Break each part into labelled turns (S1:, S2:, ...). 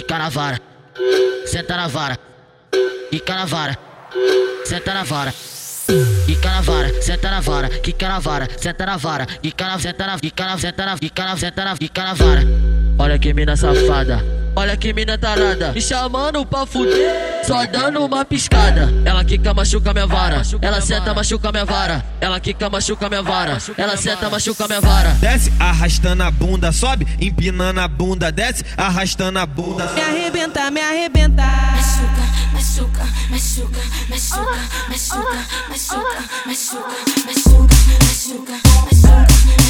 S1: quica na vara. Senta na vara, quica na vara. Senta na vara. Quica na vara, senta na vara, quica na vara, senta na vara, quica na, senta na, quica na, senta na, quica na, senta na, vara. Olha que mina safada, olha que mina tarada, me chamando pra fuder, só dando uma piscada. Ela quica, machuca minha vara, ela senta, machuca minha vara, ela quica, machuca minha vara, ela senta, machuca minha vara.
S2: Desce arrastando a bunda, sobe empinando a bunda, desce arrastando a bunda.
S3: Me arrebenta, me arrebenta.
S4: machuca, machuca, machuca, machuca, machuca, machuca, machuca, machuca, machuca, machuca, machuca,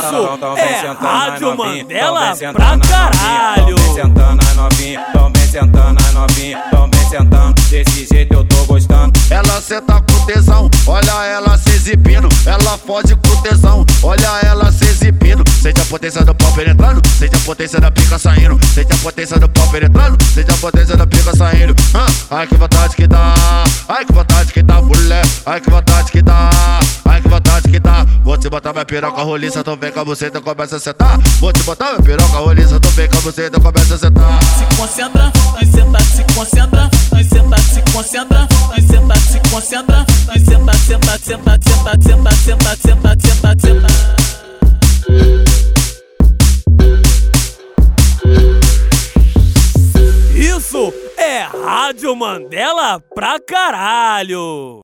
S5: Isso é Rádio Mandela pra caralho.
S6: Tão bem sentando na novinha, tão bem sentando na novinha, tão bem sentando. Desse jeito eu tô gostando.
S7: Ela senta com tesão, olha ela se exibindo. Ela fode com tesão, olha ela se exibindo. Sente a potência do pau penetrando, sente a potência da pica saindo. Sente a potência do pau penetrando, sente a potência da pica saindo. Ah, ai que vontade que dá, ai que vontade que dá, mulher. Ai que vontade que dá, vontade que dá. Vou te botar minha piroca roliça, tu vem com a buceta começa a sentar. Vou te botar minha piroca roliça, tu vem com a buceta começa a sentar.
S5: Se concentra, nós senta, se concentra, nós senta, se concentra, nós senta, se concentra, nós senta, senta, senta, senta, senta, senta, senta, senta, senta. Isso é Rádio Mandela pra caralho!